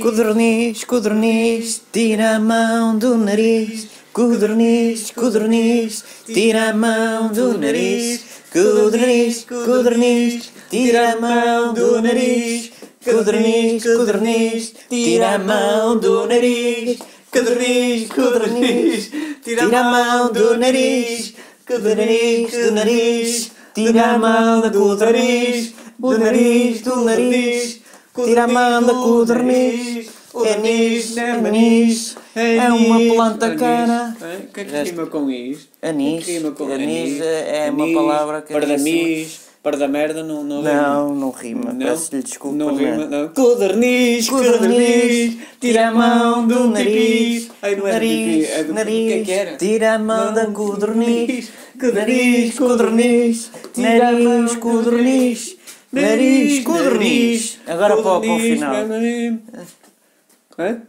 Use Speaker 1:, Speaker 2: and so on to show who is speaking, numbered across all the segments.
Speaker 1: Codorniz, codorniz, tira a mão do nariz. Codorniz, codorniz, tira a mão do nariz. Codorniz, codorniz, tira a mão do nariz. Codorniz, codorniz, tira a mão do nariz. Codorniz, codorniz, tira a mão do nariz. Codorniz, do nariz, tira a mão da codorniz. Do nariz, do nariz, tira a mão da codorniz. É nis, é uma planta cana.
Speaker 2: O que é que rima com isto?
Speaker 1: Anis, anis é uma palavra que
Speaker 2: Pardamis, parda merda, não, não rima.
Speaker 1: Não, não rima,
Speaker 2: Não?
Speaker 1: peço-lhe desculpa.
Speaker 2: Não rima, não. Codorniz,
Speaker 1: Codorniz,
Speaker 2: tira a mão do
Speaker 1: nariz.
Speaker 2: Ai, não é do
Speaker 1: nariz,
Speaker 2: é do
Speaker 1: nariz,
Speaker 2: o que é que era?
Speaker 1: tira a mão da codorniz,
Speaker 2: a mão
Speaker 1: nariz,
Speaker 2: do
Speaker 1: codorniz, nariz, codorniz. Agora para o para o final.
Speaker 2: Hã?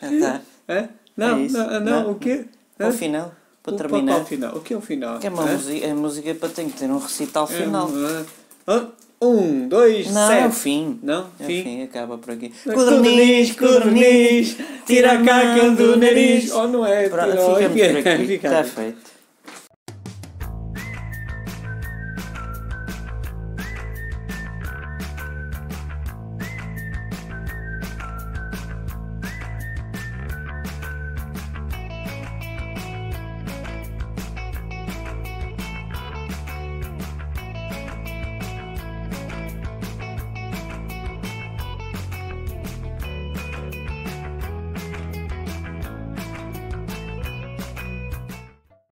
Speaker 1: Ah, tá.
Speaker 2: Hã? Não,
Speaker 1: É
Speaker 2: não, não,
Speaker 1: Não.
Speaker 2: o quê?
Speaker 1: Para
Speaker 2: Hã?
Speaker 1: o final, para
Speaker 2: O-
Speaker 1: terminar.
Speaker 2: Qual o final? O que é o final?
Speaker 1: Que é uma
Speaker 2: Hã?
Speaker 1: música, é música para tem que ter um recital
Speaker 2: É
Speaker 1: final.
Speaker 2: uma- Hã? Um, dois,
Speaker 1: Não,
Speaker 2: sete.
Speaker 1: é o fim.
Speaker 2: Não?
Speaker 1: É o
Speaker 2: Fim?
Speaker 1: fim, acaba por aqui.
Speaker 2: Codorniz, codorniz, tira a caca do nariz. Oh, não é?
Speaker 1: Pronto, ficamos por aqui.
Speaker 2: Fica.
Speaker 1: Está feito.